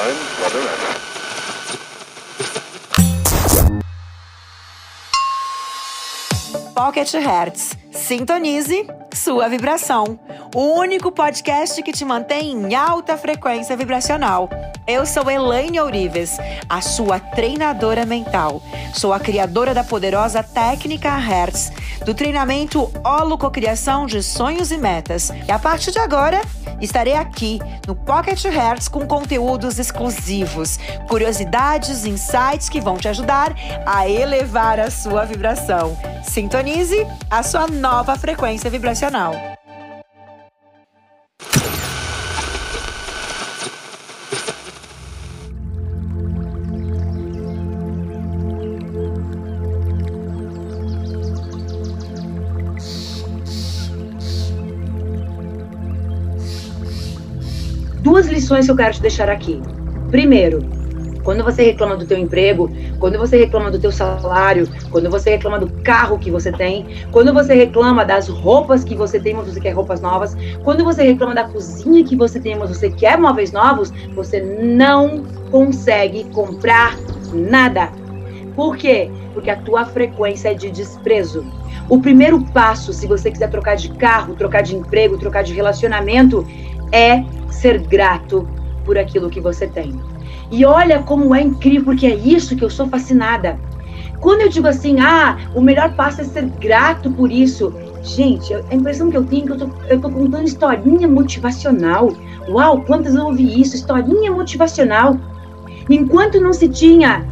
time at it. Pocket Hertz. Sintonize sua vibração. O único podcast que te mantém em alta frequência vibracional. Eu sou Elaine Ourives, a sua treinadora mental. Sou a criadora da poderosa técnica Hertz, do treinamento Holococriação de Sonhos e Metas. E a partir de agora, estarei aqui no Pocket Hertz com conteúdos exclusivos, curiosidades, insights que vão te ajudar a elevar a sua vibração. Sintonize a sua nova frequência vibracional. Lições que eu quero te deixar aqui. Primeiro, quando você reclama do teu emprego, quando você reclama do teu salário, quando você reclama do carro que você tem, quando você reclama das roupas que você tem, mas você quer roupas novas, quando você reclama da cozinha que você tem, mas você quer móveis novos, você não consegue comprar nada. Por quê? Porque a tua frequência é de desprezo. O primeiro passo, se você quiser trocar de carro, trocar de emprego, trocar de relacionamento, é ser grato por aquilo que você tem. E olha como é incrível, porque é isso que eu sou fascinada. Quando eu digo assim, ah, o melhor passo é ser grato por isso. Gente, a impressão que eu tenho é que eu tô, eu tô contando historinha motivacional. Uau, quantas eu ouvi isso, historinha motivacional. Enquanto não se tinha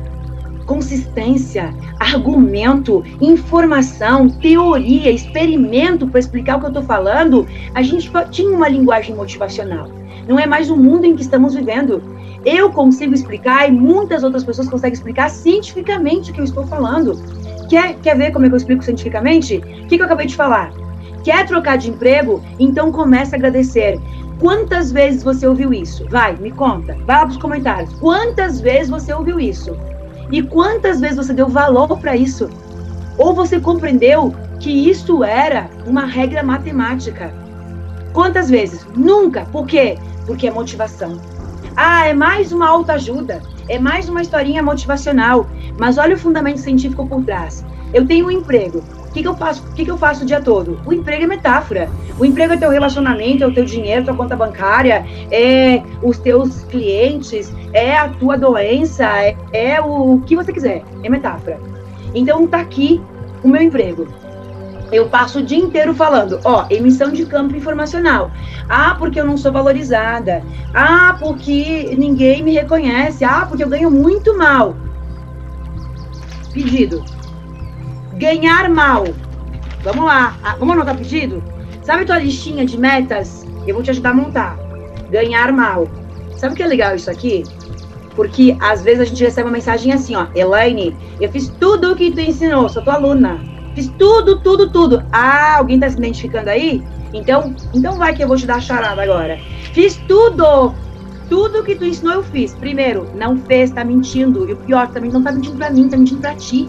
consistência, argumento, informação, teoria, experimento para explicar o que eu estou falando, a gente tinha uma linguagem motivacional. Não é mais o mundo em que estamos vivendo. Eu consigo explicar e muitas outras pessoas conseguem explicar cientificamente o que eu estou falando. Quer, quer ver como é que eu explico cientificamente? O que, que eu acabei de falar? Quer trocar de emprego? Então comece a agradecer. Quantas vezes você ouviu isso? Vai, me conta. Vai lá para os comentários. Quantas vezes você ouviu isso? E quantas vezes você deu valor para isso? Ou você compreendeu que isso era uma regra matemática? Quantas vezes? Nunca. Por quê? Porque é motivação. Ah, é mais uma autoajuda, é mais uma historinha motivacional. Mas olha o fundamento científico por trás. Eu tenho um emprego. O que, que eu faço? O que, que eu faço o dia todo? O emprego é metáfora. O emprego é teu relacionamento, é o teu dinheiro, tua conta bancária, é os teus clientes, é a tua doença, é, é o que você quiser. É metáfora. Então tá aqui o meu emprego. Eu passo o dia inteiro falando, ó, emissão de campo informacional. Ah, porque eu não sou valorizada. Ah, porque ninguém me reconhece. Ah, porque eu ganho muito mal. Pedido Ganhar mal. Vamos lá. Ah, vamos anotar pedido? Sabe tua listinha de metas? Eu vou te ajudar a montar. Ganhar mal. Sabe o que é legal isso aqui? Porque às vezes a gente recebe uma mensagem assim, ó. Elaine, eu fiz tudo o que tu ensinou, sou tua aluna. Fiz tudo, tudo, tudo. Ah, alguém tá se identificando aí? Então, então vai que eu vou te dar a charada agora. Fiz tudo. Tudo que tu ensinou eu fiz. Primeiro, não fez, tá mentindo. E o pior, também não tá mentindo pra mim, tá mentindo pra ti.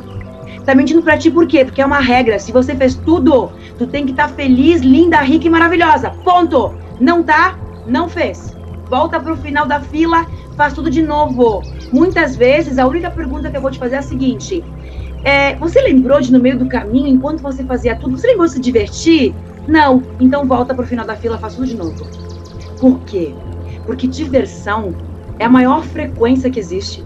Tá mentindo pra ti por quê? Porque é uma regra. Se você fez tudo, tu tem que estar tá feliz, linda, rica e maravilhosa. Ponto. Não tá? Não fez. Volta pro final da fila, faz tudo de novo. Muitas vezes, a única pergunta que eu vou te fazer é a seguinte: é, você lembrou de no meio do caminho, enquanto você fazia tudo, você lembrou de se divertir? Não. Então volta pro final da fila, faz tudo de novo. Por quê? Porque diversão é a maior frequência que existe.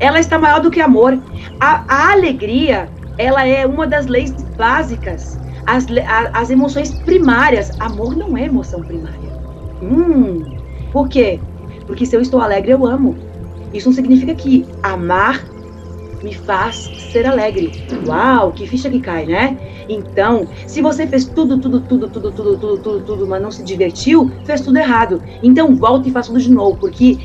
Ela está maior do que amor. A, a alegria ela é uma das leis básicas. As, as emoções primárias. Amor não é emoção primária. Hum, por quê? Porque se eu estou alegre, eu amo. Isso não significa que amar me faz ser alegre. Uau, que ficha que cai, né? Então, se você fez tudo, tudo, tudo, tudo, tudo, tudo, tudo, tudo, mas não se divertiu, fez tudo errado. Então, volta e faça tudo de novo, porque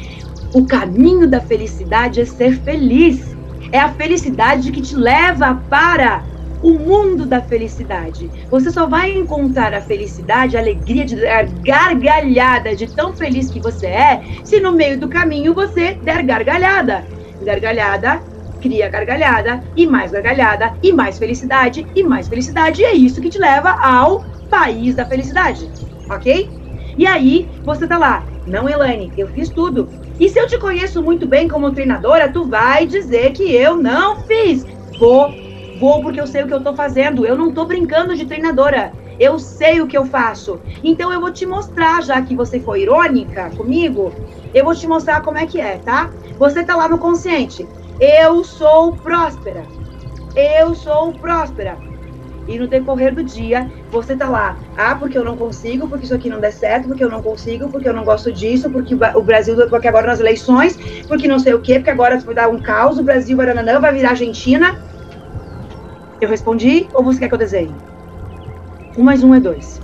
o caminho da felicidade é ser feliz. É a felicidade que te leva para o mundo da felicidade. Você só vai encontrar a felicidade, a alegria de dar gargalhada de tão feliz que você é, se no meio do caminho você der gargalhada. Gargalhada cria gargalhada e mais gargalhada e mais felicidade e mais felicidade. E é isso que te leva ao país da felicidade, ok? E aí você tá lá, não, Elaine, eu fiz tudo. E se eu te conheço muito bem como treinadora, tu vai dizer que eu não fiz. Vou, vou porque eu sei o que eu tô fazendo. Eu não tô brincando de treinadora. Eu sei o que eu faço. Então eu vou te mostrar, já que você foi irônica comigo, eu vou te mostrar como é que é, tá? Você tá lá no consciente. Eu sou próspera. Eu sou próspera. E no decorrer do dia, você tá lá, ah, porque eu não consigo, porque isso aqui não der certo, porque eu não consigo, porque eu não gosto disso, porque o Brasil, porque agora nas eleições, porque não sei o quê, porque agora vai dar um caos, o Brasil vai, vai virar Argentina. Eu respondi, ou você quer que eu desenhe? Um mais um é dois.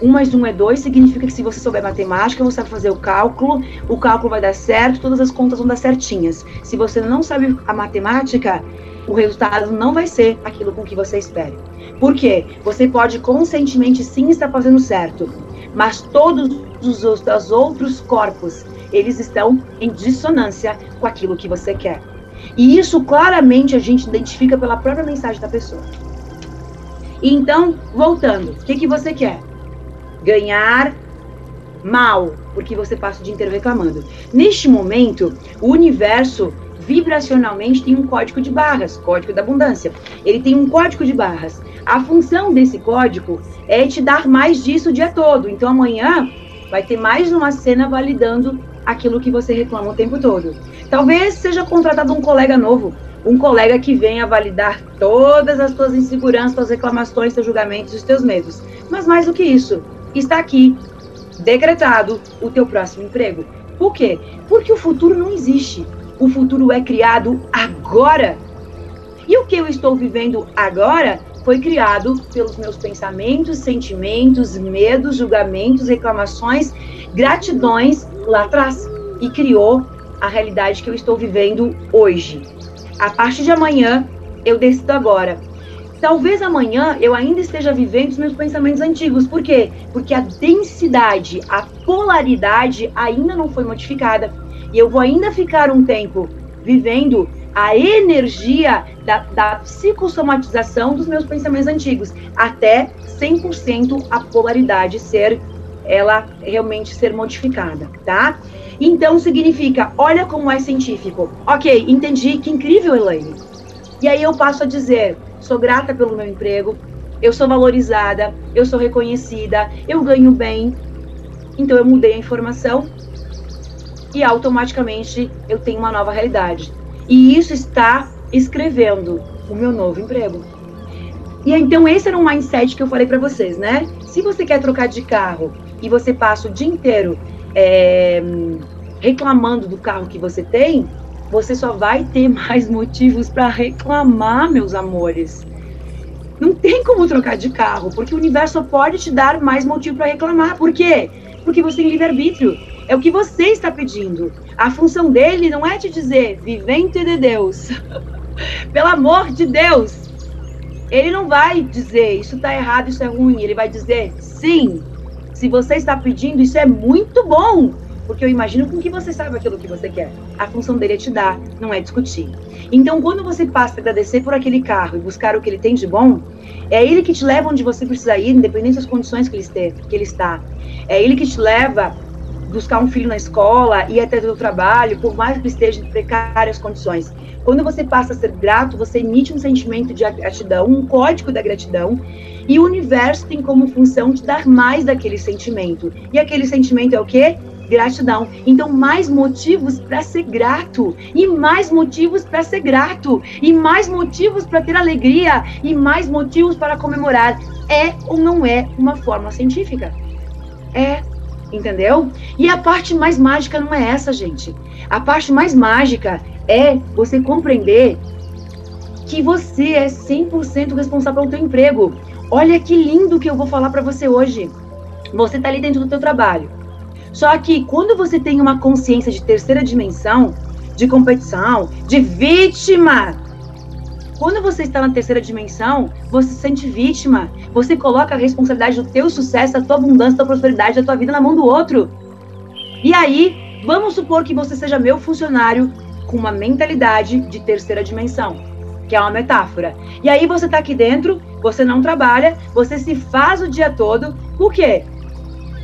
Um mais um é dois significa que se você souber matemática, você vai fazer o cálculo, o cálculo vai dar certo, todas as contas vão dar certinhas. Se você não sabe a matemática, o resultado não vai ser aquilo com que você espere. Por quê? Você pode conscientemente sim estar fazendo certo, mas todos os outros corpos, eles estão em dissonância com aquilo que você quer. E isso claramente a gente identifica pela própria mensagem da pessoa. Então, voltando, o que, que você quer? Ganhar mal, porque você passa o dia inteiro reclamando. Neste momento, o universo vibracionalmente tem um código de barras, código da abundância. Ele tem um código de barras. A função desse código é te dar mais disso o dia todo. Então amanhã vai ter mais uma cena validando aquilo que você reclama o tempo todo. Talvez seja contratado um colega novo, um colega que venha validar todas as tuas inseguranças, tuas reclamações, teus julgamentos, os teus medos. Mas mais do que isso, está aqui decretado o teu próximo emprego. Por quê? Porque o futuro não existe. O futuro é criado agora. E o que eu estou vivendo agora foi criado pelos meus pensamentos, sentimentos, medos, julgamentos, reclamações, gratidões lá atrás e criou a realidade que eu estou vivendo hoje. A partir de amanhã, eu decido agora. Talvez amanhã eu ainda esteja vivendo os meus pensamentos antigos. Por quê? Porque a densidade, a polaridade ainda não foi modificada. E eu vou ainda ficar um tempo vivendo a energia da, da dos meus pensamentos antigos, até 100% a polaridade ser, ela realmente ser modificada, tá? Então significa, olha como é científico. Ok, entendi, que incrível, Elaine. E aí eu passo a dizer, sou grata pelo meu emprego, eu sou valorizada, eu sou reconhecida, eu ganho bem. Então eu mudei a informação e automaticamente eu tenho uma nova realidade. E isso está escrevendo o meu novo emprego. E então esse era um mindset que eu falei para vocês, né? Se você quer trocar de carro e você passa o dia inteiro é, reclamando do carro que você tem, você só vai ter mais motivos para reclamar, meus amores. Não tem como trocar de carro, porque o universo pode te dar mais motivo para reclamar. Por quê? Porque você tem livre-arbítrio. É o que você está pedindo. A função dele não é te dizer, vivente de Deus. Pelo amor de Deus. Ele não vai dizer, isso está errado, isso é ruim. Ele vai dizer, sim. Se você está pedindo, isso é muito bom. Porque eu imagino com que você sabe aquilo que você quer. A função dele é te dar, não é discutir. Então, quando você passa a agradecer por aquele carro e buscar o que ele tem de bom, é ele que te leva onde você precisa ir, independente das condições que ele, esteja, que ele está. É ele que te leva buscar um filho na escola, ir até o trabalho, por mais que esteja em precárias condições. Quando você passa a ser grato, você emite um sentimento de gratidão, um código da gratidão, e o universo tem como função te dar mais daquele sentimento. E aquele sentimento é o quê? Gratidão. Então, mais motivos para ser grato, e mais motivos para ser grato, e mais motivos para ter alegria, e mais motivos para comemorar. É ou não é uma forma científica? É entendeu? E a parte mais mágica não é essa, gente. A parte mais mágica é você compreender que você é 100% responsável pelo teu emprego. Olha que lindo que eu vou falar para você hoje. Você tá ali dentro do teu trabalho. Só que quando você tem uma consciência de terceira dimensão, de competição, de vítima, quando você está na terceira dimensão, você se sente vítima. Você coloca a responsabilidade do teu sucesso, da tua abundância, da prosperidade, da tua vida na mão do outro. E aí, vamos supor que você seja meu funcionário com uma mentalidade de terceira dimensão, que é uma metáfora. E aí você está aqui dentro, você não trabalha, você se faz o dia todo. Por quê?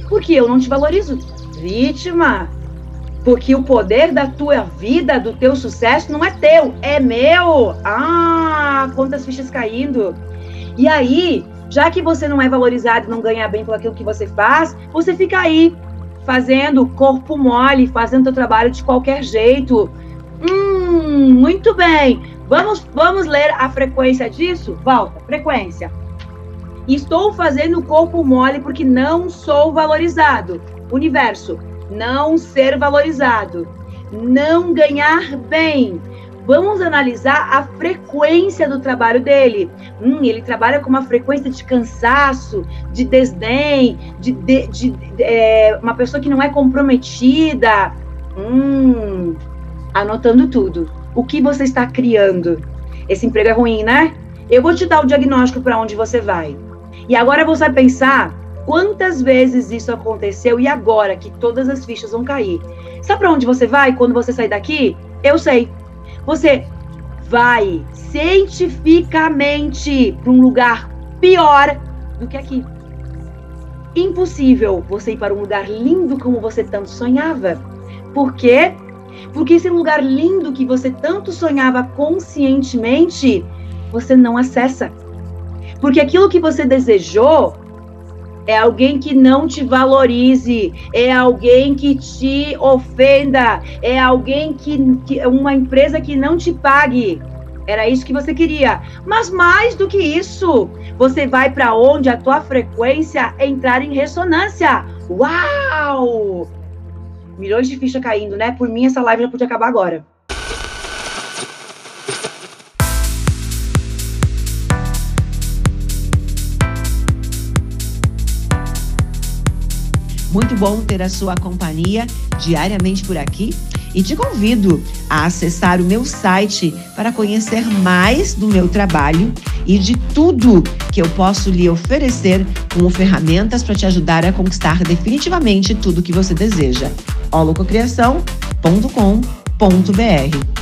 Porque eu não te valorizo. Vítima. Porque o poder da tua vida, do teu sucesso, não é teu, é meu. Ah, quantas fichas caindo. E aí, já que você não é valorizado, não ganha bem por aquilo que você faz, você fica aí fazendo corpo mole, fazendo o trabalho de qualquer jeito. Hum, muito bem. Vamos, vamos ler a frequência disso? Volta, frequência. Estou fazendo corpo mole porque não sou valorizado. Universo, não ser valorizado. Não ganhar bem. Vamos analisar a frequência do trabalho dele. Hum, ele trabalha com uma frequência de cansaço, de desdém, de, de, de, de é, uma pessoa que não é comprometida. Hum, anotando tudo. O que você está criando? Esse emprego é ruim, né? Eu vou te dar o diagnóstico para onde você vai. E agora você vai pensar quantas vezes isso aconteceu e agora que todas as fichas vão cair. Sabe para onde você vai quando você sair daqui? Eu sei. Você vai cientificamente para um lugar pior do que aqui. Impossível você ir para um lugar lindo como você tanto sonhava. Por quê? Porque esse lugar lindo que você tanto sonhava conscientemente, você não acessa. Porque aquilo que você desejou é alguém que não te valorize, é alguém que te ofenda, é alguém que, que uma empresa que não te pague. Era isso que você queria. Mas mais do que isso, você vai para onde a tua frequência entrar em ressonância. Uau! Milhões de fichas caindo, né? Por mim, essa live já podia acabar agora. Muito bom ter a sua companhia diariamente por aqui e te convido a acessar o meu site para conhecer mais do meu trabalho e de tudo que eu posso lhe oferecer como ferramentas para te ajudar a conquistar definitivamente tudo que você deseja. holococriação.com.br